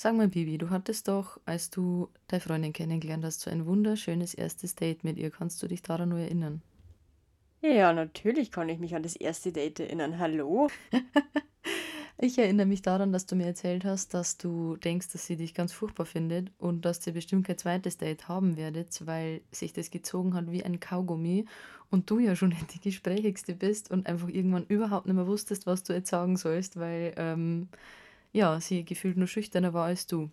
Sag mal, Bibi, du hattest doch, als du deine Freundin kennengelernt hast, so ein wunderschönes erstes Date mit ihr. Kannst du dich daran nur erinnern? Ja, natürlich kann ich mich an das erste Date erinnern. Hallo? Ich erinnere mich daran, dass du mir erzählt hast, dass du denkst, dass sie dich ganz furchtbar findet und dass ihr bestimmt kein zweites Date haben werdet, weil sich das gezogen hat wie ein Kaugummi und du ja schon die Gesprächigste bist und einfach irgendwann überhaupt nicht mehr wusstest, was du jetzt sagen sollst, weil ähm, ja, sie gefühlt nur schüchterner war als du.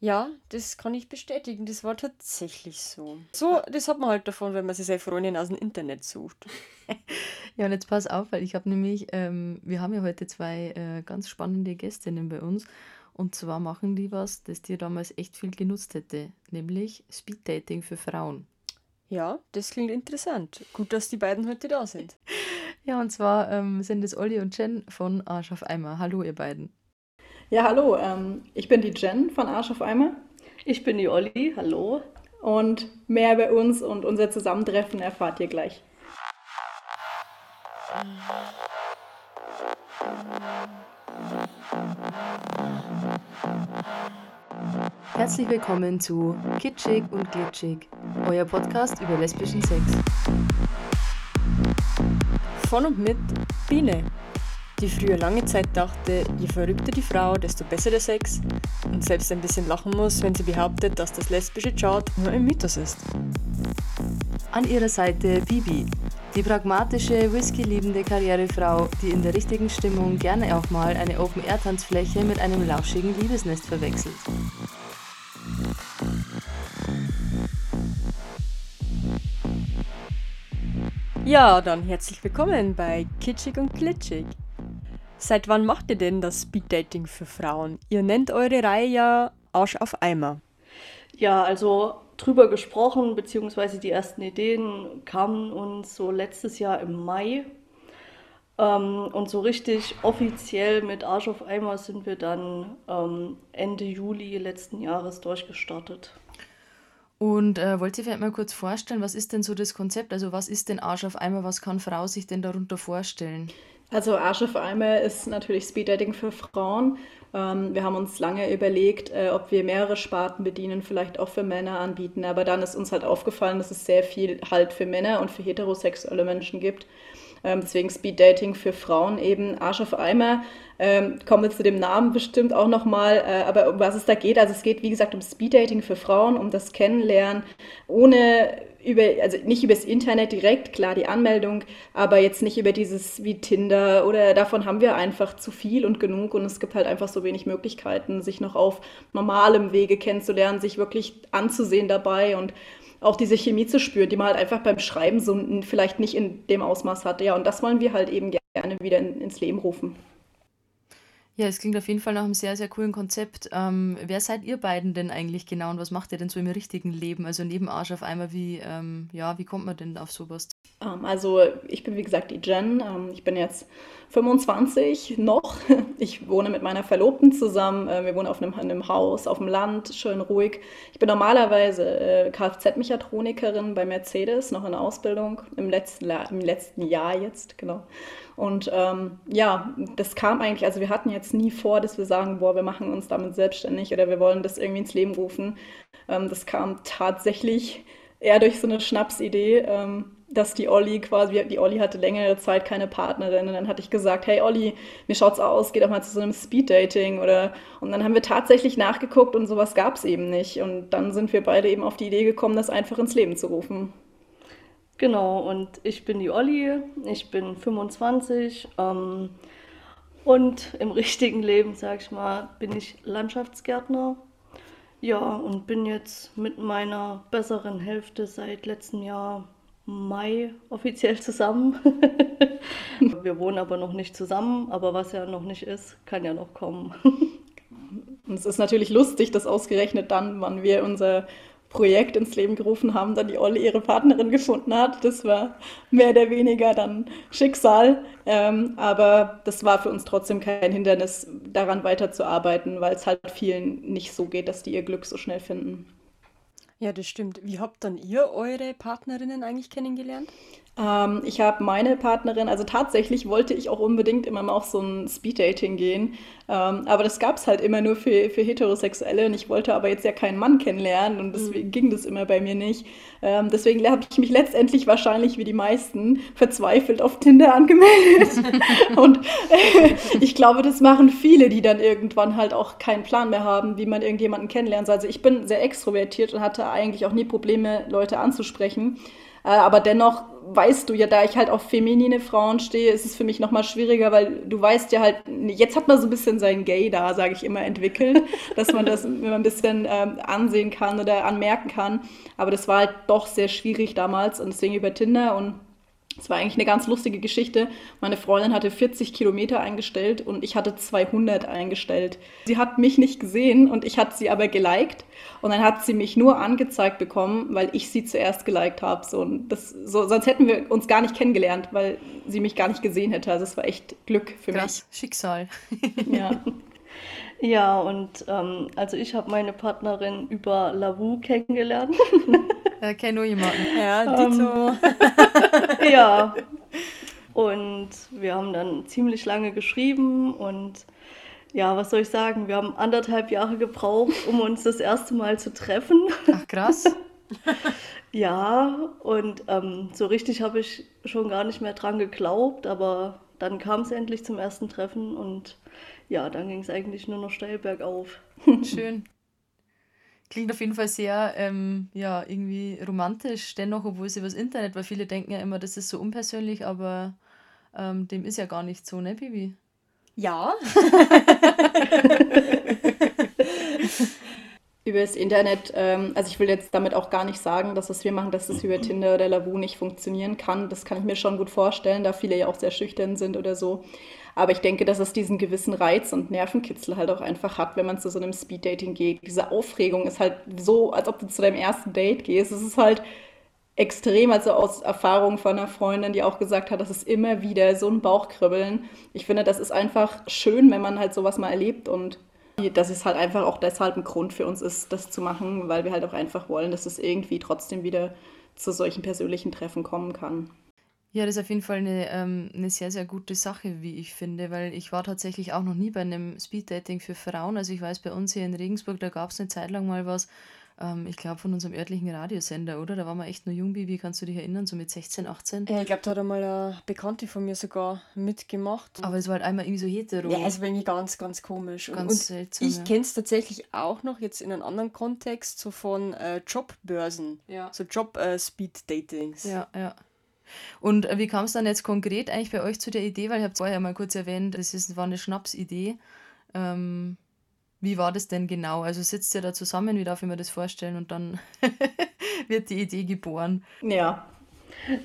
Ja, das kann ich bestätigen. Das war tatsächlich so. So, das hat man halt davon, wenn man sich seine Freundin aus dem Internet sucht. Ja, und jetzt pass auf, weil ich habe nämlich, ähm, wir haben ja heute zwei äh, ganz spannende Gästinnen bei uns. Und zwar machen die was, das dir damals echt viel genutzt hätte, nämlich Speeddating für Frauen. Ja, das klingt interessant. Gut, dass die beiden heute da sind. Ja, und zwar ähm, sind es Olli und Jen von Arsch auf Eimer. Hallo, ihr beiden. Ja, hallo, ähm, ich bin die Jen von Arsch auf Eimer Ich bin die Olli, hallo. und mehr über uns und unser Zusammentreffen erfahrt ihr gleich. Herzlich willkommen zu Kitschig und Glitschig, euer Podcast über lesbischen Sex. Von und mit Biene, die früher lange Zeit dachte, je verrückter die Frau, desto besser der Sex und selbst ein bisschen lachen muss, wenn sie behauptet, dass das lesbische Chart nur ein Mythos ist. An ihrer Seite Bibi, die pragmatische, whisky-liebende Karrierefrau, die in der richtigen Stimmung gerne auch mal eine Open-Air-Tanzfläche mit einem lauschigen Liebesnest verwechselt. Ja, dann herzlich willkommen bei Kitschig und Glitschig. Seit wann macht ihr denn das Speeddating für Frauen? Ihr nennt eure Reihe ja Arsch auf Eimer. Ja, also drüber gesprochen, beziehungsweise die ersten Ideen kamen uns so letztes Jahr im Mai. Ähm, und so richtig offiziell mit Arsch auf Eimer sind wir dann ähm, Ende Juli letzten Jahres durchgestartet. Und äh, wollt ihr vielleicht mal kurz vorstellen, was ist denn so das Konzept? Also was ist denn Arsch auf Eimer? Was kann Frau sich denn darunter vorstellen? Also Arsch auf Eimer ist natürlich Speeddating für Frauen. Ähm, wir haben uns lange überlegt, äh, ob wir mehrere Sparten bedienen, vielleicht auch für Männer anbieten. Aber dann ist uns halt aufgefallen, dass es sehr viel halt für Männer und für heterosexuelle Menschen gibt. Ähm, deswegen Speeddating für Frauen eben Arsch auf Eimer. Ähm, kommen wir zu dem Namen bestimmt auch nochmal. Äh, aber um was es da geht, also es geht wie gesagt um Speeddating für Frauen, um das Kennenlernen ohne über, also nicht übers Internet direkt, klar die Anmeldung, aber jetzt nicht über dieses wie Tinder oder davon haben wir einfach zu viel und genug und es gibt halt einfach so wenig Möglichkeiten, sich noch auf normalem Wege kennenzulernen, sich wirklich anzusehen dabei und auch diese Chemie zu spüren, die man halt einfach beim Schreiben so vielleicht nicht in dem Ausmaß hatte. Ja, und das wollen wir halt eben gerne wieder in, ins Leben rufen. Ja, es klingt auf jeden Fall nach einem sehr, sehr coolen Konzept. Ähm, wer seid ihr beiden denn eigentlich genau und was macht ihr denn so im richtigen Leben? Also neben Arsch auf einmal, wie, ähm, ja, wie kommt man denn auf sowas? Ähm, also ich bin wie gesagt die Jen. Ähm, ich bin jetzt 25 noch. Ich wohne mit meiner Verlobten zusammen. Äh, wir wohnen auf einem, einem Haus auf dem Land, schön ruhig. Ich bin normalerweise äh, Kfz-Mechatronikerin bei Mercedes, noch in der Ausbildung, im letzten, im letzten Jahr jetzt, genau. Und ähm, ja, das kam eigentlich, also wir hatten jetzt nie vor, dass wir sagen, boah, wir machen uns damit selbstständig oder wir wollen das irgendwie ins Leben rufen. Ähm, das kam tatsächlich eher durch so eine Schnapsidee. Ähm, dass die Olli quasi, die Olli hatte längere Zeit keine Partnerin und dann hatte ich gesagt, hey Olli, wie schaut's aus? Geh doch mal zu so einem Speeddating oder und dann haben wir tatsächlich nachgeguckt und sowas gab es eben nicht und dann sind wir beide eben auf die Idee gekommen, das einfach ins Leben zu rufen. Genau, und ich bin die Olli, ich bin 25 ähm, und im richtigen Leben, sag ich mal, bin ich Landschaftsgärtner. Ja, und bin jetzt mit meiner besseren Hälfte seit letztem Jahr Mai offiziell zusammen. Wir wohnen aber noch nicht zusammen, aber was ja noch nicht ist, kann ja noch kommen. Und es ist natürlich lustig, dass ausgerechnet dann, wann wir unser Projekt ins Leben gerufen haben, dann die Olle ihre Partnerin gefunden hat. Das war mehr oder weniger dann Schicksal. Ähm, aber das war für uns trotzdem kein Hindernis, daran weiterzuarbeiten, weil es halt vielen nicht so geht, dass die ihr Glück so schnell finden. Ja, das stimmt. Wie habt dann ihr eure Partnerinnen eigentlich kennengelernt? Ähm, ich habe meine Partnerin, also tatsächlich wollte ich auch unbedingt immer mal auf so ein Speeddating gehen, ähm, aber das gab es halt immer nur für, für Heterosexuelle und ich wollte aber jetzt ja keinen Mann kennenlernen und deswegen mhm. ging das immer bei mir nicht. Ähm, deswegen habe ich mich letztendlich wahrscheinlich wie die meisten verzweifelt auf Tinder angemeldet. und äh, ich glaube, das machen viele, die dann irgendwann halt auch keinen Plan mehr haben, wie man irgendjemanden kennenlernt. Also ich bin sehr extrovertiert und hatte eigentlich auch nie Probleme, Leute anzusprechen. Äh, aber dennoch weißt du ja, da ich halt auf feminine Frauen stehe, ist es für mich nochmal schwieriger, weil du weißt ja halt, jetzt hat man so ein bisschen sein Gay da, sage ich immer, entwickelt, dass man das immer ein bisschen ähm, ansehen kann oder anmerken kann. Aber das war halt doch sehr schwierig damals und deswegen über Tinder und es war eigentlich eine ganz lustige Geschichte. Meine Freundin hatte 40 Kilometer eingestellt und ich hatte 200 eingestellt. Sie hat mich nicht gesehen und ich hatte sie aber geliked. Und dann hat sie mich nur angezeigt bekommen, weil ich sie zuerst geliked habe. So, so, sonst hätten wir uns gar nicht kennengelernt, weil sie mich gar nicht gesehen hätte. Also es war echt Glück für Krass, mich. Schicksal. ja. Ja, und ähm, also ich habe meine Partnerin über Lavu kennengelernt. Ja, kenne nur jemanden. Ja, Dito. Ähm, ja. Und wir haben dann ziemlich lange geschrieben und ja, was soll ich sagen? Wir haben anderthalb Jahre gebraucht, um uns das erste Mal zu treffen. Ach, krass. ja, und ähm, so richtig habe ich schon gar nicht mehr dran geglaubt, aber dann kam es endlich zum ersten Treffen und ja, dann ging es eigentlich nur noch steil bergauf. Schön. Klingt auf jeden Fall sehr, ähm, ja, irgendwie romantisch, dennoch, obwohl es über das Internet, weil viele denken ja immer, das ist so unpersönlich, aber ähm, dem ist ja gar nicht so, ne, Bibi? Ja. über das Internet, ähm, also ich will jetzt damit auch gar nicht sagen, dass was wir machen, dass das über Tinder oder Lavu nicht funktionieren kann. Das kann ich mir schon gut vorstellen, da viele ja auch sehr schüchtern sind oder so. Aber ich denke, dass es diesen gewissen Reiz und Nervenkitzel halt auch einfach hat, wenn man zu so einem Speeddating geht. Diese Aufregung ist halt so, als ob du zu deinem ersten Date gehst. Es ist halt extrem, also aus Erfahrung von einer Freundin, die auch gesagt hat, das ist immer wieder so ein Bauchkribbeln. Ich finde, das ist einfach schön, wenn man halt sowas mal erlebt und das ist halt einfach auch deshalb ein Grund für uns ist, das zu machen, weil wir halt auch einfach wollen, dass es irgendwie trotzdem wieder zu solchen persönlichen Treffen kommen kann. Ja, das ist auf jeden Fall eine, ähm, eine sehr, sehr gute Sache, wie ich finde, weil ich war tatsächlich auch noch nie bei einem Speeddating für Frauen. Also ich weiß, bei uns hier in Regensburg, da gab es eine Zeit lang mal was, ähm, ich glaube von unserem örtlichen Radiosender, oder? Da waren wir echt nur jung, wie kannst du dich erinnern, so mit 16, 18? Ja, ich glaube, da hat einmal eine Bekannte von mir sogar mitgemacht. Aber es war halt einmal irgendwie so hetero. Ja, es war irgendwie ganz, ganz komisch. Ganz und, seltsam. Ich ja. kenne es tatsächlich auch noch jetzt in einem anderen Kontext, so von äh, Jobbörsen. Ja. So Job-Speed-Datings. Äh, ja, ja. Und äh, wie kam es dann jetzt konkret eigentlich bei euch zu der Idee? Weil ich habe es vorher mal kurz erwähnt, das ist, war eine Schnapsidee. Ähm, wie war das denn genau? Also sitzt ihr da zusammen, wie darf ich mir das vorstellen? Und dann wird die Idee geboren. Ja.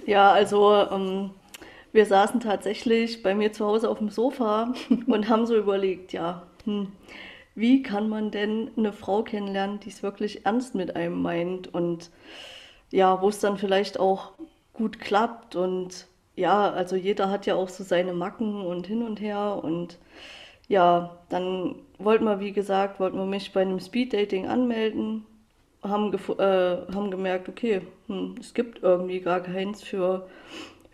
Ja, also ähm, wir saßen tatsächlich bei mir zu Hause auf dem Sofa und haben so überlegt, ja, hm, wie kann man denn eine Frau kennenlernen, die es wirklich ernst mit einem meint und ja, wo es dann vielleicht auch gut klappt. Und ja, also jeder hat ja auch so seine Macken und hin und her. Und ja, dann wollten wir, wie gesagt, wollten wir mich bei einem Speeddating anmelden, haben, äh, haben gemerkt, okay, hm, es gibt irgendwie gar keins für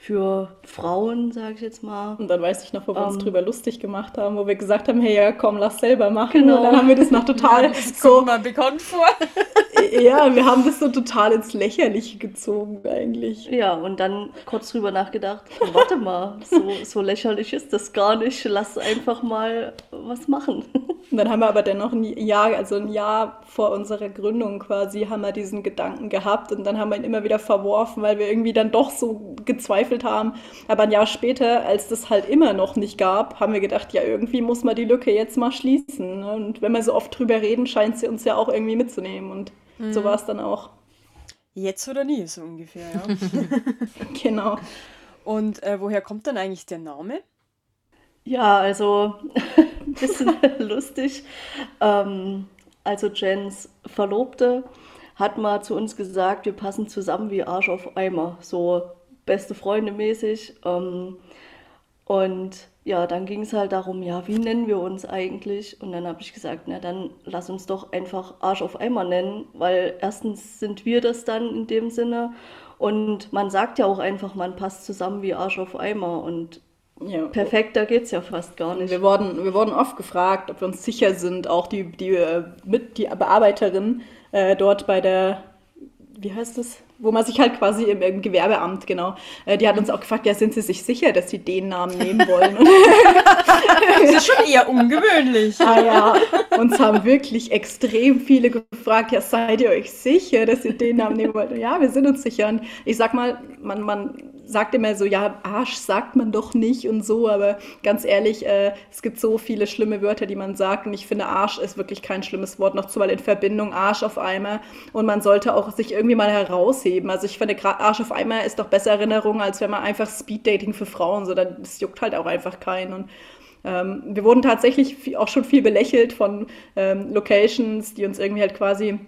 für Frauen, sage ich jetzt mal. Und dann weiß ich noch, wo wir uns ähm, drüber lustig gemacht haben, wo wir gesagt haben, hey, ja, komm, lass selber machen. Genau. Und dann haben wir das noch total das so mal bekannt vor. ja, wir haben das so total ins Lächerliche gezogen eigentlich. Ja, und dann kurz drüber nachgedacht, warte mal, so, so lächerlich ist das gar nicht, lass einfach mal was machen. Und dann haben wir aber dennoch ein Jahr, also ein Jahr vor unserer Gründung quasi, haben wir diesen Gedanken gehabt und dann haben wir ihn immer wieder verworfen, weil wir irgendwie dann doch so gezweifelt gezweifelt haben. Aber ein Jahr später, als das halt immer noch nicht gab, haben wir gedacht, ja, irgendwie muss man die Lücke jetzt mal schließen. Ne? Und wenn wir so oft drüber reden, scheint sie uns ja auch irgendwie mitzunehmen. Und mhm. so war es dann auch. Jetzt oder nie, so ungefähr, ja. genau. Und äh, woher kommt dann eigentlich der Name? Ja, also ein bisschen lustig. Ähm, also Jens Verlobte hat mal zu uns gesagt, wir passen zusammen wie Arsch auf Eimer. So beste Freunde mäßig. Ähm, und ja, dann ging es halt darum, ja, wie nennen wir uns eigentlich? Und dann habe ich gesagt, na dann lass uns doch einfach Arsch auf Eimer nennen, weil erstens sind wir das dann in dem Sinne Und man sagt ja auch einfach, man passt zusammen wie Arsch auf Eimer. Und ja. perfekter geht es ja fast gar nicht. Wir wurden, wir wurden oft gefragt, ob wir uns sicher sind, auch die, die, äh, mit, die Bearbeiterin äh, dort bei der, wie heißt das? wo man sich halt quasi im, im Gewerbeamt, genau, äh, die hat uns auch gefragt, ja, sind Sie sich sicher, dass Sie den Namen nehmen wollen? das ist schon eher ungewöhnlich. ah ja, uns haben wirklich extrem viele gefragt, ja, seid ihr euch sicher, dass ihr den Namen nehmen wollt? ja, wir sind uns sicher. Und ich sag mal, man, man sagt immer so, ja, Arsch sagt man doch nicht und so, aber ganz ehrlich, äh, es gibt so viele schlimme Wörter, die man sagt und ich finde, Arsch ist wirklich kein schlimmes Wort, noch zumal in Verbindung Arsch auf einmal und man sollte auch sich irgendwie mal herausheben. Also ich finde, gerade Arsch auf einmal ist doch besser Erinnerung, als wenn man einfach Speeddating für Frauen, so dann das juckt halt auch einfach keinen und ähm, wir wurden tatsächlich auch schon viel belächelt von ähm, Locations, die uns irgendwie halt quasi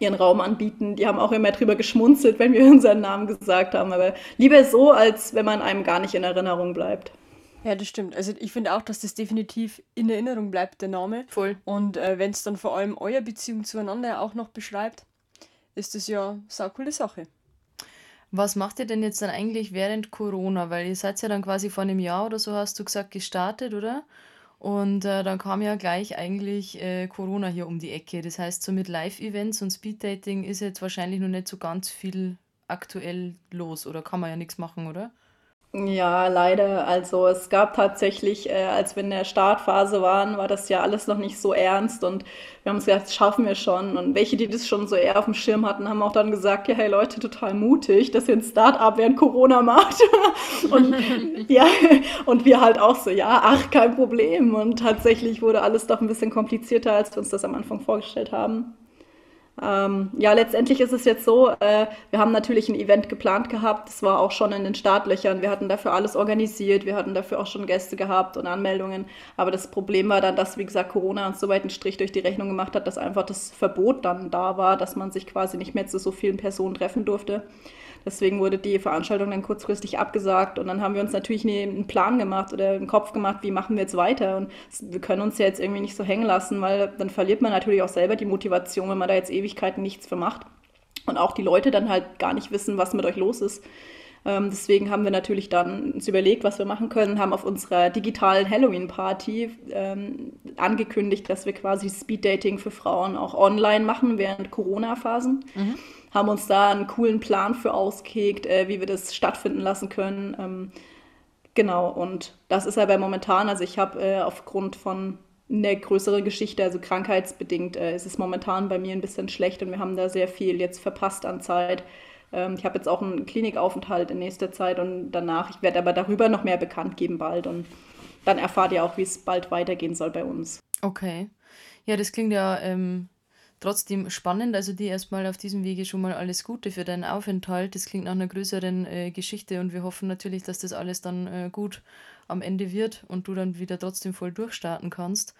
ihren Raum anbieten. Die haben auch immer drüber geschmunzelt, wenn wir unseren Namen gesagt haben. Aber lieber so, als wenn man einem gar nicht in Erinnerung bleibt. Ja, das stimmt. Also ich finde auch, dass das definitiv in Erinnerung bleibt, der Name. Voll. Und äh, wenn es dann vor allem eure Beziehung zueinander auch noch beschreibt, ist das ja eine coole Sache. Was macht ihr denn jetzt dann eigentlich während Corona? Weil ihr seid ja dann quasi vor einem Jahr oder so, hast du gesagt, gestartet, oder? Und äh, dann kam ja gleich eigentlich äh, Corona hier um die Ecke. Das heißt, so mit Live-Events und Speeddating ist jetzt wahrscheinlich noch nicht so ganz viel aktuell los oder kann man ja nichts machen, oder? Ja, leider. Also es gab tatsächlich, äh, als wir in der Startphase waren, war das ja alles noch nicht so ernst und wir haben uns gedacht, das schaffen wir schon. Und welche, die das schon so eher auf dem Schirm hatten, haben auch dann gesagt, ja, hey Leute, total mutig, dass ihr ein Start-up während Corona macht. und, ja, und wir halt auch so, ja, ach, kein Problem. Und tatsächlich wurde alles doch ein bisschen komplizierter, als wir uns das am Anfang vorgestellt haben. Ähm, ja, letztendlich ist es jetzt so, äh, wir haben natürlich ein Event geplant gehabt, das war auch schon in den Startlöchern, wir hatten dafür alles organisiert, wir hatten dafür auch schon Gäste gehabt und Anmeldungen, aber das Problem war dann, dass, wie gesagt, Corona uns so weit einen Strich durch die Rechnung gemacht hat, dass einfach das Verbot dann da war, dass man sich quasi nicht mehr zu so vielen Personen treffen durfte. Deswegen wurde die Veranstaltung dann kurzfristig abgesagt und dann haben wir uns natürlich einen Plan gemacht oder einen Kopf gemacht, wie machen wir jetzt weiter. Und wir können uns ja jetzt irgendwie nicht so hängen lassen, weil dann verliert man natürlich auch selber die Motivation, wenn man da jetzt Ewigkeiten nichts für macht. Und auch die Leute dann halt gar nicht wissen, was mit euch los ist. Ähm, deswegen haben wir natürlich dann uns überlegt, was wir machen können, haben auf unserer digitalen Halloween-Party ähm, angekündigt, dass wir quasi Speed-Dating für Frauen auch online machen während Corona-Phasen. Mhm haben uns da einen coolen Plan für ausgehegt, äh, wie wir das stattfinden lassen können. Ähm, genau, und das ist aber momentan, also ich habe äh, aufgrund von eine größere Geschichte, also krankheitsbedingt, äh, ist es momentan bei mir ein bisschen schlecht und wir haben da sehr viel jetzt verpasst an Zeit. Ähm, ich habe jetzt auch einen Klinikaufenthalt in nächster Zeit und danach, ich werde aber darüber noch mehr bekannt geben bald und dann erfahrt ihr auch, wie es bald weitergehen soll bei uns. Okay. Ja, das klingt ja ähm, trotzdem spannend. Also dir erstmal auf diesem Wege schon mal alles Gute für deinen Aufenthalt. Das klingt nach einer größeren äh, Geschichte und wir hoffen natürlich, dass das alles dann äh, gut am Ende wird und du dann wieder trotzdem voll durchstarten kannst.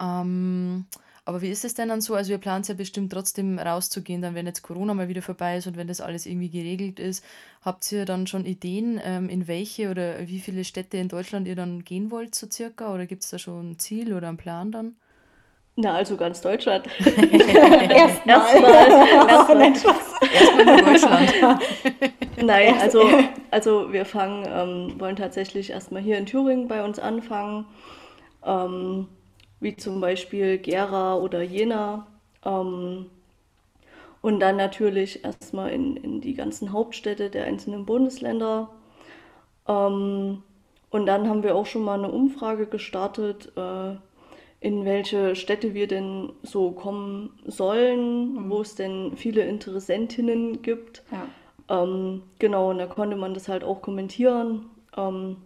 Ähm, aber wie ist es denn dann so? Also ihr plant ja bestimmt trotzdem rauszugehen, dann wenn jetzt Corona mal wieder vorbei ist und wenn das alles irgendwie geregelt ist. Habt ihr dann schon Ideen, ähm, in welche oder wie viele Städte in Deutschland ihr dann gehen wollt, so circa? Oder gibt es da schon ein Ziel oder einen Plan dann? Na, also ganz Deutschland. Erstmal. Erstmal. Erstmal nur Deutschland. Nein, also, also wir fangen, ähm, wollen tatsächlich erstmal hier in Thüringen bei uns anfangen. Ähm, wie zum Beispiel Gera oder Jena. Ähm, und dann natürlich erstmal in, in die ganzen Hauptstädte der einzelnen Bundesländer. Ähm, und dann haben wir auch schon mal eine Umfrage gestartet. Äh, in welche Städte wir denn so kommen sollen, mhm. wo es denn viele Interessentinnen gibt. Ja. Ähm, genau, und da konnte man das halt auch kommentieren. Ähm,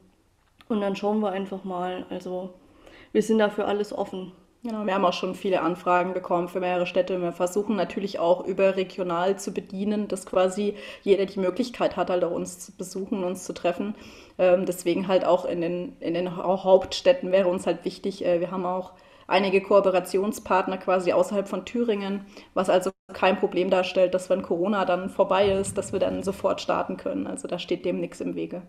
und dann schauen wir einfach mal. Also wir sind dafür alles offen. Genau, wir haben auch schon viele Anfragen bekommen für mehrere Städte. Wir versuchen natürlich auch überregional zu bedienen, dass quasi jeder die Möglichkeit hat, halt auch uns zu besuchen, uns zu treffen. Ähm, deswegen halt auch in den, in den Hauptstädten wäre uns halt wichtig. Äh, wir haben auch einige Kooperationspartner quasi außerhalb von Thüringen, was also kein Problem darstellt, dass wenn Corona dann vorbei ist, dass wir dann sofort starten können. Also da steht dem nichts im Wege.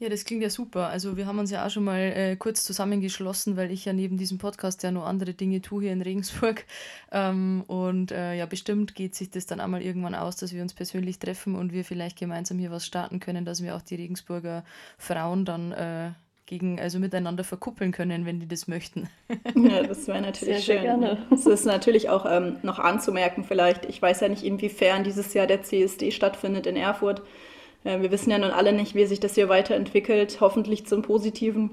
Ja, das klingt ja super. Also wir haben uns ja auch schon mal äh, kurz zusammengeschlossen, weil ich ja neben diesem Podcast ja noch andere Dinge tue hier in Regensburg. Ähm, und äh, ja, bestimmt geht sich das dann einmal irgendwann aus, dass wir uns persönlich treffen und wir vielleicht gemeinsam hier was starten können, dass wir auch die Regensburger Frauen dann äh, gegen, also miteinander verkuppeln können, wenn die das möchten. Ja, das wäre natürlich sehr, schön. Sehr gerne. Es ist natürlich auch ähm, noch anzumerken, vielleicht, ich weiß ja nicht, inwiefern dieses Jahr der CSD stattfindet in Erfurt. Äh, wir wissen ja nun alle nicht, wie sich das hier weiterentwickelt, hoffentlich zum Positiven.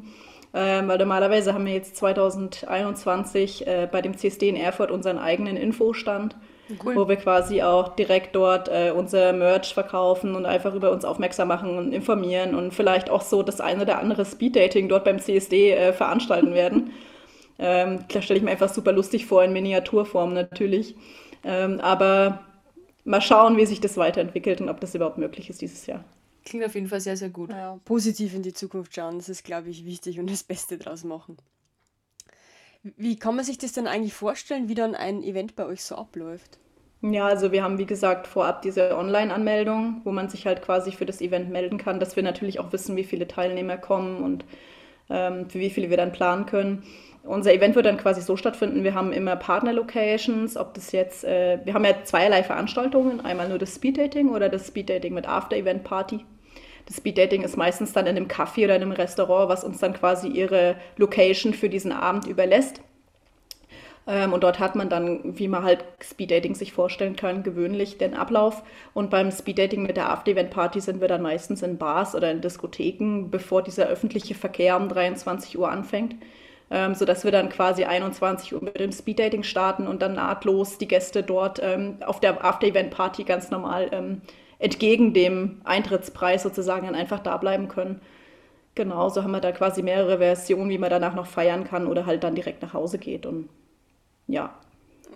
Ähm, weil normalerweise haben wir jetzt 2021 äh, bei dem CSD in Erfurt unseren eigenen Infostand, cool. wo wir quasi auch direkt dort äh, unser Merch verkaufen und einfach über uns aufmerksam machen und informieren und vielleicht auch so das eine oder andere Speeddating dort beim CSD äh, veranstalten werden. Ähm, da stelle ich mir einfach super lustig vor, in Miniaturform natürlich. Ähm, aber mal schauen, wie sich das weiterentwickelt und ob das überhaupt möglich ist dieses Jahr. Klingt auf jeden Fall sehr, sehr gut. Ja, positiv in die Zukunft schauen, das ist, glaube ich, wichtig und das Beste draus machen. Wie kann man sich das denn eigentlich vorstellen, wie dann ein Event bei euch so abläuft? Ja, also wir haben wie gesagt vorab diese Online-Anmeldung, wo man sich halt quasi für das Event melden kann, dass wir natürlich auch wissen, wie viele Teilnehmer kommen und ähm, für wie viele wir dann planen können. Unser Event wird dann quasi so stattfinden, wir haben immer Partner-Locations, ob das jetzt, äh, wir haben ja zweierlei Veranstaltungen, einmal nur das Speed-Dating oder das Speed-Dating mit After-Event-Party. Das Speed-Dating ist meistens dann in einem Café oder in einem Restaurant, was uns dann quasi ihre Location für diesen Abend überlässt. Ähm, und dort hat man dann, wie man halt Speed-Dating sich vorstellen kann, gewöhnlich den Ablauf. Und beim Speed-Dating mit der After-Event-Party sind wir dann meistens in Bars oder in Diskotheken, bevor dieser öffentliche Verkehr um 23 Uhr anfängt ähm, sodass wir dann quasi 21 Uhr mit dem Speeddating starten und dann nahtlos die Gäste dort ähm, auf der After-Event-Party ganz normal ähm, entgegen dem Eintrittspreis sozusagen dann einfach da bleiben können. Genau, so haben wir da quasi mehrere Versionen, wie man danach noch feiern kann oder halt dann direkt nach Hause geht und ja.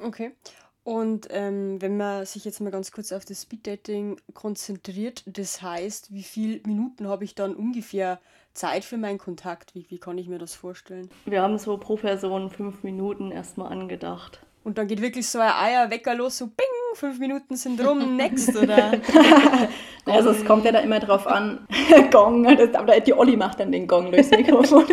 Okay. Und ähm, wenn man sich jetzt mal ganz kurz auf das Speeddating konzentriert, das heißt, wie viele Minuten habe ich dann ungefähr Zeit für meinen Kontakt? Wie, wie kann ich mir das vorstellen? Wir haben so pro Person fünf Minuten erstmal angedacht. Und dann geht wirklich so ein Eierwecker los, so bing, fünf Minuten sind rum, next, oder? also es kommt ja da immer drauf an, Gong, das, aber die Olli macht dann den Gong durchs Mikrofon.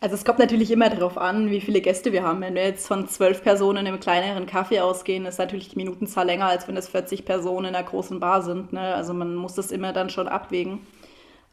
Also es kommt natürlich immer darauf an, wie viele Gäste wir haben. Wenn wir jetzt von zwölf Personen im kleineren Kaffee ausgehen, ist natürlich die Minutenzahl länger, als wenn es 40 Personen in einer großen Bar sind. Ne? Also man muss das immer dann schon abwägen.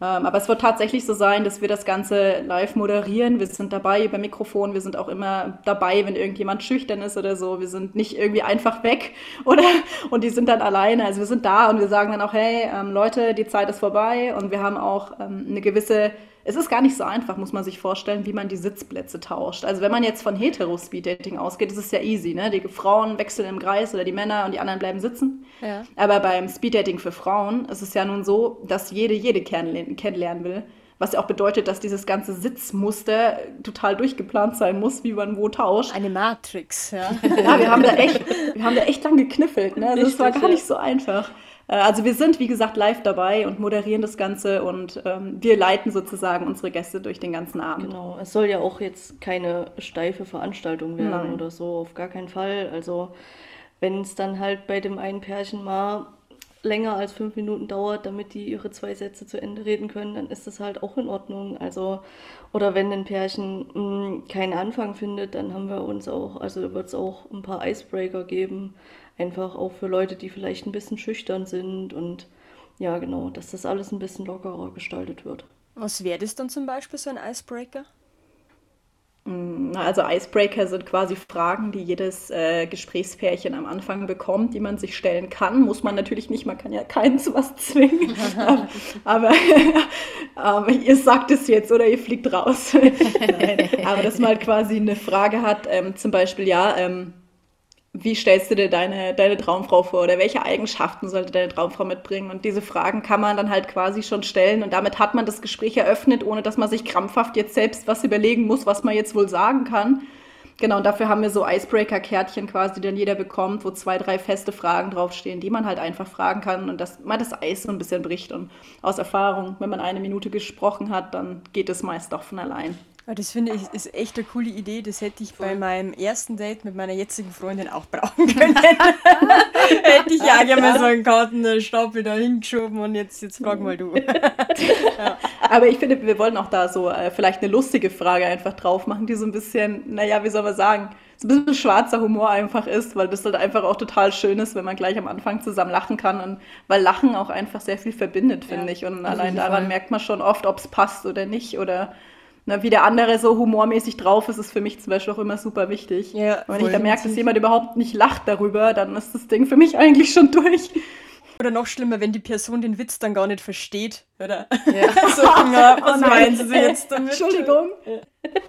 Ähm, aber es wird tatsächlich so sein, dass wir das Ganze live moderieren. Wir sind dabei über Mikrofon, wir sind auch immer dabei, wenn irgendjemand schüchtern ist oder so. Wir sind nicht irgendwie einfach weg oder und die sind dann alleine. Also wir sind da und wir sagen dann auch, hey ähm, Leute, die Zeit ist vorbei und wir haben auch ähm, eine gewisse es ist gar nicht so einfach, muss man sich vorstellen, wie man die Sitzplätze tauscht. Also wenn man jetzt von Hetero-Speed-Dating ausgeht, ist es ja easy. Ne? Die Frauen wechseln im Kreis oder die Männer und die anderen bleiben sitzen. Ja. Aber beim Speed-Dating für Frauen ist es ja nun so, dass jede jede kennenlernen will. Was ja auch bedeutet, dass dieses ganze Sitzmuster total durchgeplant sein muss, wie man wo tauscht. Eine Matrix, ja. ja, wir haben da echt, wir haben da echt lang gekniffelt. Ne? Das war gar nicht so einfach. Äh, also wir sind, wie gesagt, live dabei und moderieren das Ganze und ähm, wir leiten sozusagen unsere Gäste durch den ganzen Abend. Genau, es soll ja auch jetzt keine steife Veranstaltung werden Nein. oder so, auf gar keinen Fall. Also wenn es dann halt bei dem einen Pärchen mal länger als fünf Minuten dauert, damit die ihre zwei Sätze zu Ende reden können, dann ist das halt auch in Ordnung. Also, oder wenn ein Pärchen mh, hm, keinen Anfang findet, dann haben wir uns auch, also wird es auch ein paar Icebreaker geben, einfach auch für Leute, die vielleicht ein bisschen schüchtern sind und ja, genau, dass das alles ein bisschen lockerer gestaltet wird. Was wäre das dann zum Beispiel so ein Icebreaker? Mm, also Icebreaker sind quasi Fragen, die jedes äh, Gesprächspärchen am Anfang bekommt, die man sich stellen kann. Muss man natürlich nicht, man kann ja keinen zu was zwingen. aber, aber ihr sagt es jetzt oder ihr fliegt raus. aber dass man halt quasi eine Frage hat, ähm, zum Beispiel, ja, ähm, wie stellst du dir deine, deine Traumfrau vor oder welche Eigenschaften sollte deine Traumfrau mitbringen? Und diese Fragen kann man dann halt quasi schon stellen und damit hat man das Gespräch eröffnet, ohne dass man sich krampfhaft jetzt selbst was überlegen muss, was man jetzt wohl sagen kann. Genau, und dafür haben wir so Icebreaker-Kärtchen quasi, die dann jeder bekommt, wo zwei, drei feste Fragen draufstehen, die man halt einfach fragen kann und dass man das Eis so ein bisschen bricht. Und aus Erfahrung, wenn man eine Minute gesprochen hat, dann geht es meist auch von allein. Das finde ich ist echt eine coole Idee. Das hätte ich Voll. bei meinem ersten Date mit meiner jetzigen Freundin auch brauchen können. hätte ich ja gerne mal so einen Kartenstapel da hingeschoben und jetzt, jetzt frag mal du. ja. Aber ich finde, wir wollen auch da so äh, vielleicht eine lustige Frage einfach drauf machen, die so ein bisschen, naja, wie soll man sagen, so ein bisschen schwarzer Humor einfach ist, weil das halt einfach auch total schön ist, wenn man gleich am Anfang zusammen lachen kann und weil Lachen auch einfach sehr viel verbindet, finde ja, ich. Und allein daran merkt man schon oft, ob es passt oder nicht oder na, wie der andere so humormäßig drauf ist, ist für mich zum Beispiel auch immer super wichtig. Ja, wenn ich da merke, dass jemand überhaupt nicht lacht darüber, dann ist das Ding für mich eigentlich schon durch. Oder noch schlimmer, wenn die Person den Witz dann gar nicht versteht. Oder? Ja. so, ja, was oh meinen Sie jetzt damit? Entschuldigung.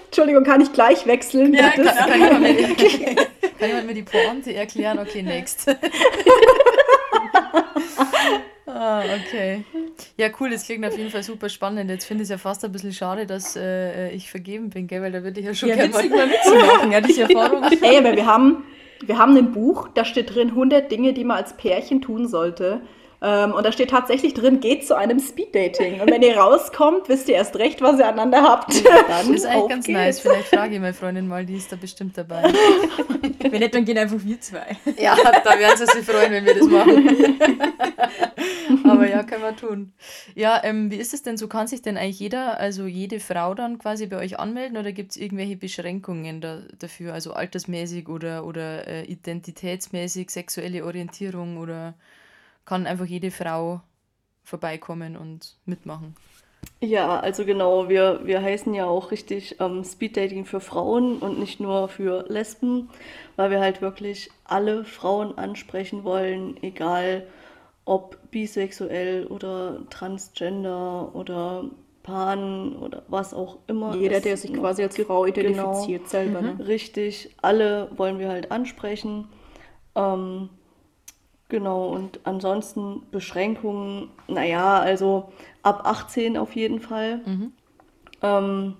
Entschuldigung, kann ich gleich wechseln? Ja, kann, kann, jemand mir, kann jemand mir die Pointe erklären? Okay, next. Ah, okay. Ja, cool, das klingt auf jeden Fall super spannend. Jetzt finde ich es ja fast ein bisschen schade, dass äh, ich vergeben bin, gell? weil da würde ich ja schon ja, gerne mal, mal mitzumachen, ja, diese Erfahrung. Ey, aber wir haben, wir haben ein Buch, da steht drin 100 Dinge, die man als Pärchen tun sollte. Ähm, und da steht tatsächlich drin, geht zu einem Speeddating. Und wenn ihr rauskommt, wisst ihr erst recht, was ihr aneinander habt. Dann ist eigentlich ganz geht's. nice. Vielleicht frage ich meine Freundin mal, die ist da bestimmt dabei. wenn nicht, dann gehen einfach wir zwei. Ja, da werden sie sich freuen, wenn wir das machen. Aber ja, können wir tun. Ja, ähm, wie ist es denn so? Kann sich denn eigentlich jeder, also jede Frau dann quasi bei euch anmelden oder gibt es irgendwelche Beschränkungen da, dafür? Also altersmäßig oder, oder äh, identitätsmäßig, sexuelle Orientierung oder kann einfach jede Frau vorbeikommen und mitmachen. Ja, also genau, wir, wir heißen ja auch richtig ähm, Speeddating für Frauen und nicht nur für Lesben, weil wir halt wirklich alle Frauen ansprechen wollen, egal ob bisexuell oder transgender oder pan oder was auch immer. Jeder, der sich quasi als Frau identifiziert genau. selber. Ne? Richtig, alle wollen wir halt ansprechen. Ähm, Genau, und ansonsten Beschränkungen, naja, also ab 18 auf jeden Fall. Mhm. Ähm,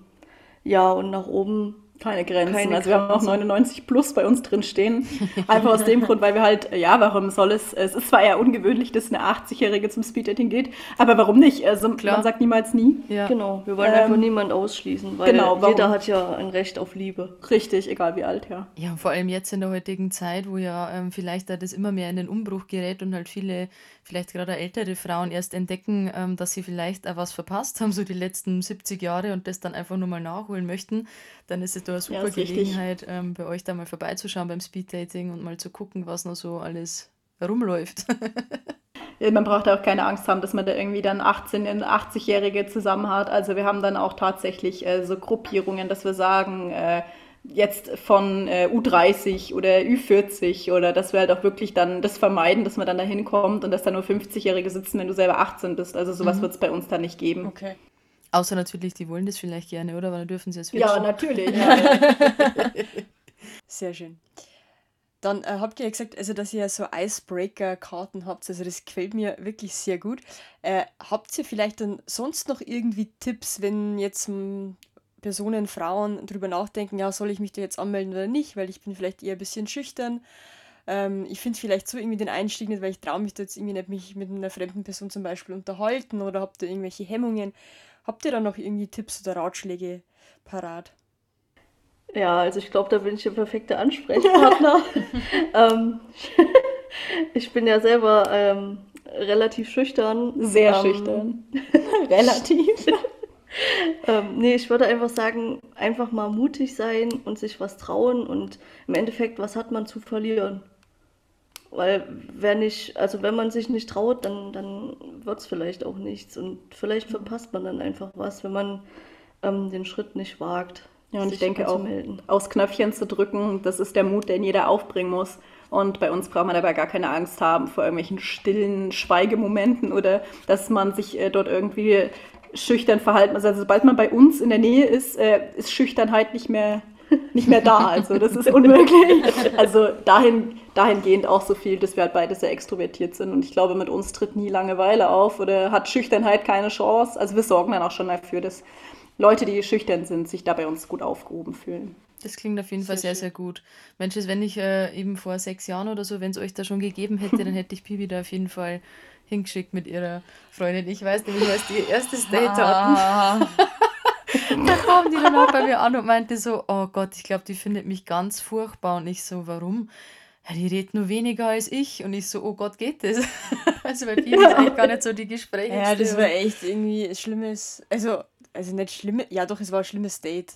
ja, und nach oben keine Grenzen. Keine also wir haben auch 99 plus bei uns drin stehen. Einfach aus dem Grund, weil wir halt, ja, warum soll es, es ist zwar eher ungewöhnlich, dass eine 80-Jährige zum Speeddating geht, aber warum nicht? Also Klar. man sagt niemals nie. Ja. Genau, wir wollen ähm, einfach niemanden ausschließen, weil genau, jeder hat ja ein Recht auf Liebe. Richtig, egal wie alt, ja. Ja, vor allem jetzt in der heutigen Zeit, wo ja ähm, vielleicht da das immer mehr in den Umbruch gerät und halt viele vielleicht gerade ältere Frauen erst entdecken, ähm, dass sie vielleicht auch was verpasst haben, so die letzten 70 Jahre und das dann einfach nur mal nachholen möchten, dann ist es da eine super ja, Gelegenheit, ähm, bei euch da mal vorbeizuschauen beim Speeddating und mal zu gucken, was noch so alles rumläuft. man braucht auch keine Angst haben, dass man da irgendwie dann 18- und 80-Jährige zusammen hat. Also wir haben dann auch tatsächlich äh, so Gruppierungen, dass wir sagen, äh, jetzt von äh, U30 oder Ü40 oder dass wir halt auch wirklich dann das vermeiden, dass man dann da hinkommt und dass da nur 50-Jährige sitzen, wenn du selber 18 bist. Also sowas mhm. wird es bei uns da nicht geben. Okay. Außer natürlich, die wollen das vielleicht gerne, oder? Aber dann dürfen sie es Ja, natürlich. Sehr schön. Dann äh, habt ihr ja gesagt, also dass ihr so Icebreaker-Karten habt, also das gefällt mir wirklich sehr gut. Äh, habt ihr vielleicht dann sonst noch irgendwie Tipps, wenn jetzt hm, Personen, Frauen darüber nachdenken, ja, soll ich mich da jetzt anmelden oder nicht, weil ich bin vielleicht eher ein bisschen schüchtern. Ähm, ich finde vielleicht so irgendwie den Einstieg nicht, weil ich traue mich da jetzt irgendwie nicht, mich mit einer fremden Person zum Beispiel unterhalten oder habt ihr irgendwelche Hemmungen. Habt ihr da noch irgendwie Tipps oder Ratschläge parat? Ja, also ich glaube, da bin ich der perfekte Ansprechpartner. ähm, ich bin ja selber ähm, relativ schüchtern. Sehr ähm, schüchtern. relativ. ähm, nee, ich würde einfach sagen, einfach mal mutig sein und sich was trauen und im Endeffekt, was hat man zu verlieren? Weil wenn ich, also wenn man sich nicht traut, dann, dann wird es vielleicht auch nichts und vielleicht verpasst man dann einfach was, wenn man ähm, den Schritt nicht wagt. Ja, und ich denke auch, aufs Knöpfchen zu drücken, das ist der Mut, den jeder aufbringen muss. Und bei uns braucht man dabei gar keine Angst haben vor irgendwelchen stillen Schweigemomenten oder dass man sich äh, dort irgendwie schüchtern verhalten muss. Also sobald man bei uns in der Nähe ist, äh, ist Schüchternheit nicht mehr, nicht mehr da. Also das ist unmöglich. Also dahin, dahingehend auch so viel, dass wir halt beide sehr extrovertiert sind. Und ich glaube, mit uns tritt nie Langeweile auf oder hat Schüchternheit keine Chance. Also wir sorgen dann auch schon dafür, dass Leute, die schüchtern sind, sich da bei uns gut aufgehoben fühlen. Das klingt auf jeden sehr Fall sehr, schön. sehr gut. Mensch, wenn ich äh, eben vor sechs Jahren oder so, wenn es euch da schon gegeben hätte, dann hätte ich Pibi da auf jeden Fall hingeschickt mit ihrer Freundin. Ich weiß nämlich, was die erstes Date hatten. Da kam die dann auch bei mir an und meinte so, oh Gott, ich glaube, die findet mich ganz furchtbar. Und ich so, warum? Ja, die redet nur weniger als ich. Und ich so, oh Gott, geht das? also bei vielen ist eigentlich gar nicht so die Gespräche. Ja, das war echt irgendwie ein schlimmes, also, also nicht schlimm, ja doch, es war ein schlimmes Date.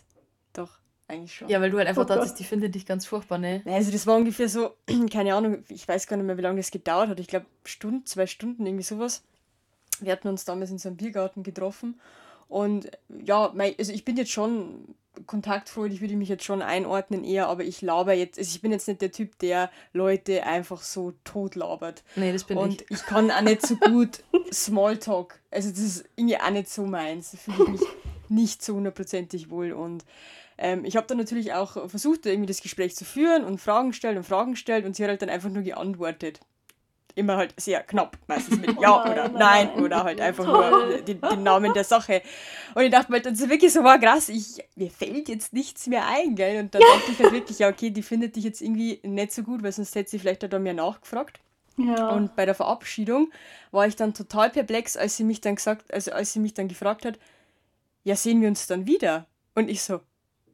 Doch, eigentlich schon. Ja, weil du halt einfach oh dachtest, die findet dich ganz furchtbar, ne? Also das war ungefähr so, keine Ahnung, ich weiß gar nicht mehr, wie lange das gedauert hat. Ich glaube, Stunden, zwei Stunden, irgendwie sowas. Wir hatten uns damals in so einem Biergarten getroffen und ja, mein, also ich bin jetzt schon kontaktfreudig, würde ich mich jetzt schon einordnen eher, aber ich laber jetzt, also ich bin jetzt nicht der Typ, der Leute einfach so tot labert. Nee, das bin und ich. Und ich kann auch nicht so gut Smalltalk. Also das ist irgendwie auch nicht so meins. Da fühle ich mich nicht so hundertprozentig wohl und ähm, ich habe dann natürlich auch versucht, irgendwie das Gespräch zu führen und Fragen gestellt und Fragen gestellt und sie hat halt dann einfach nur geantwortet immer halt sehr knapp, meistens mit Ja oh, oder Nein, nein oder halt einfach nur den, den, Namen der Sache. Und ich dachte mir, das ist wirklich so, war krass, ich, mir fällt jetzt nichts mehr ein, gell? Und dann dachte ich halt wirklich, ja, okay, die findet dich jetzt irgendwie nicht so gut, weil sonst hätte sie vielleicht da mehr nachgefragt. Ja. Und bei der Verabschiedung war ich dann total perplex, als sie mich dann gesagt, also als sie mich dann gefragt hat, ja, sehen wir uns dann wieder? Und ich so,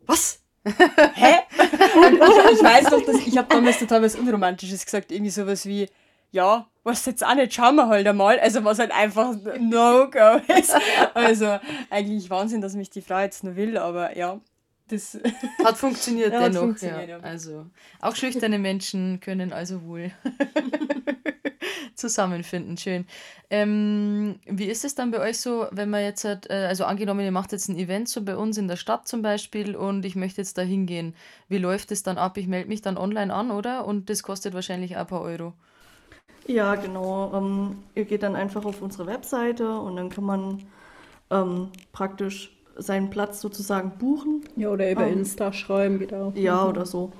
was? Hä? Und ich, ich weiß doch, dass ich habe damals total was Unromantisches gesagt, irgendwie sowas wie, ja, was jetzt auch nicht, schauen wir halt einmal. Also was halt einfach No-Go ist. Also eigentlich Wahnsinn, dass mich die Frau jetzt nur will, aber ja. Das hat funktioniert ja, dennoch. Hat funktioniert, ja. Ja. Also auch schüchterne Menschen können also wohl zusammenfinden. Schön. Ähm, wie ist es dann bei euch so, wenn man jetzt hat, äh, also angenommen, ihr macht jetzt ein Event so bei uns in der Stadt zum Beispiel und ich möchte jetzt da hingehen. Wie läuft es dann ab? Ich melde mich dann online an, oder? Und das kostet wahrscheinlich ein paar Euro. Ja, genau. Ähm, ihr geht dann einfach auf unsere Webseite und dann kann man ähm, praktisch seinen Platz sozusagen buchen. Ja, oder über ähm, Insta schreiben geht auch. Ja, mhm. oder so.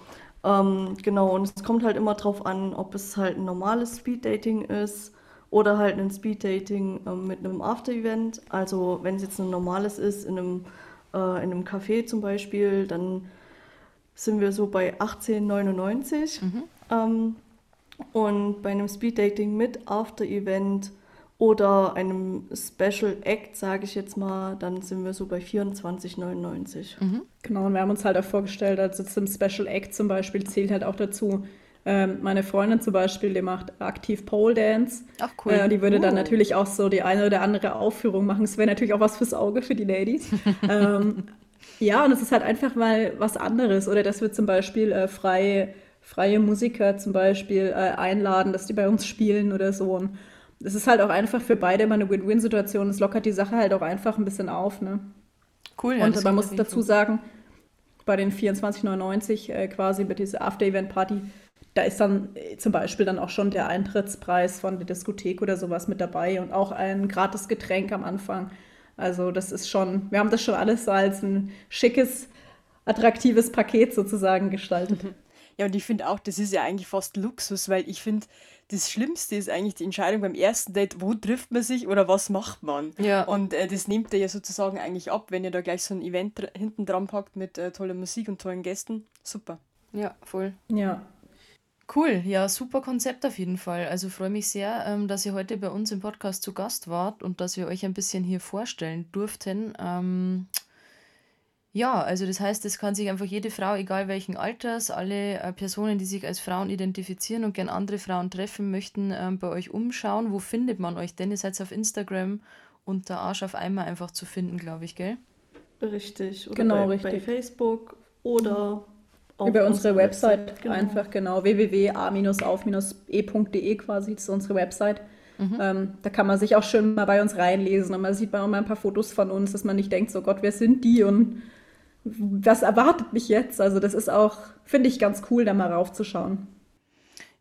Ähm, genau, und es kommt halt immer drauf an, ob es halt ein normales Speeddating ist oder halt ein Speeddating ähm, mit einem After-Event. Also wenn es jetzt ein normales ist, in einem, äh, in einem Café zum Beispiel, dann sind wir so bei 18,99. Mhm. Und bei einem Speeddating mit After-Event oder einem Special Act, sage ich jetzt mal, dann sind wir so bei 24,99. Mhm. Genau, und wir haben uns halt auch vorgestellt, also zum Special Act zum Beispiel zählt halt auch dazu, ähm, meine Freundin zum Beispiel, die macht aktiv Pole Dance. Ach cool. Äh, die würde uh. dann natürlich auch so die eine oder andere Aufführung machen. Das wäre natürlich auch was fürs Auge für die Ladies. ähm, ja, und es ist halt einfach mal was anderes. Oder dass wir zum Beispiel äh, frei freie Musiker zum Beispiel äh, einladen, dass die bei uns spielen oder so. Und es ist halt auch einfach für beide immer eine Win-Win-Situation. Es lockert die Sache halt auch einfach ein bisschen auf. Ne? Cool, ja. Und man muss dazu sagen, bei den 24,99 äh, quasi mit dieser After-Event-Party, da ist dann äh, zum Beispiel dann auch schon der Eintrittspreis von der Diskothek oder sowas mit dabei und auch ein gratis Getränk am Anfang. Also das ist schon, wir haben das schon alles als ein schickes, attraktives Paket sozusagen gestaltet. Ja, und ich finde auch, das ist ja eigentlich fast Luxus, weil ich finde, das Schlimmste ist eigentlich die Entscheidung beim ersten Date, wo trifft man sich oder was macht man. Ja. Und äh, das nimmt ihr ja sozusagen eigentlich ab, wenn ihr da gleich so ein Event hinten dran packt mit äh, toller Musik und tollen Gästen. Super. Ja, voll. Ja. Cool, ja, super Konzept auf jeden Fall. Also freue mich sehr, ähm, dass ihr heute bei uns im Podcast zu Gast wart und dass wir euch ein bisschen hier vorstellen durften. Ähm, ja, also das heißt, es kann sich einfach jede Frau, egal welchen Alters, alle äh, Personen, die sich als Frauen identifizieren und gern andere Frauen treffen möchten, ähm, bei euch umschauen. Wo findet man euch denn? Ihr seid auf Instagram unter Arsch auf einmal einfach zu finden, glaube ich, gell? Richtig. Oder genau, bei, richtig. Bei Facebook oder über unsere Website, Website genau. einfach genau www.a-auf-e.de quasi das ist unsere Website. Mhm. Ähm, da kann man sich auch schön mal bei uns reinlesen und man sieht mal ein paar Fotos von uns, dass man nicht denkt, so Gott, wer sind die und was erwartet mich jetzt? Also das ist auch, finde ich, ganz cool, da mal raufzuschauen.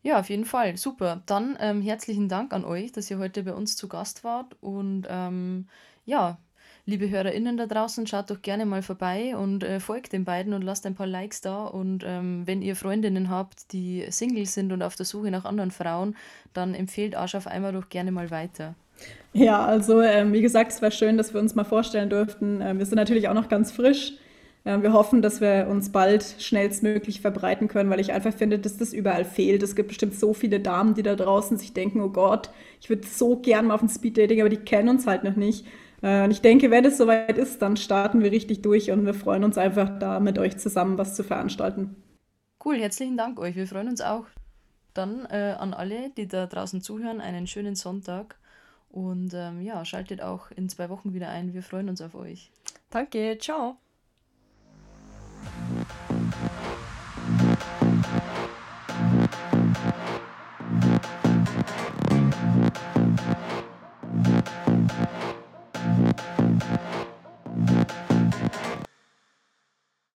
Ja, auf jeden Fall. Super. Dann ähm, herzlichen Dank an euch, dass ihr heute bei uns zu Gast wart. Und ähm, ja, liebe HörerInnen da draußen, schaut doch gerne mal vorbei und äh, folgt den beiden und lasst ein paar Likes da. Und ähm, wenn ihr Freundinnen habt, die Single sind und auf der Suche nach anderen Frauen, dann empfehlt Arsch auf einmal doch gerne mal weiter. Ja, also ähm, wie gesagt, es war schön, dass wir uns mal vorstellen durften. Ähm, wir sind natürlich auch noch ganz frisch. Wir hoffen, dass wir uns bald schnellstmöglich verbreiten können, weil ich einfach finde, dass das überall fehlt. Es gibt bestimmt so viele Damen, die da draußen sich denken, oh Gott, ich würde so gern mal auf ein Speeddating, aber die kennen uns halt noch nicht. Äh, und ich denke, wenn es soweit ist, dann starten wir richtig durch und wir freuen uns einfach da mit euch zusammen was zu veranstalten. Cool, herzlichen Dank euch. Wir freuen uns auch. Dann äh, an alle, die da draußen zuhören, einen schönen Sonntag. Und ähm, ja, schaltet auch in zwei Wochen wieder ein. Wir freuen uns auf euch. Danke, ciao. Thank you.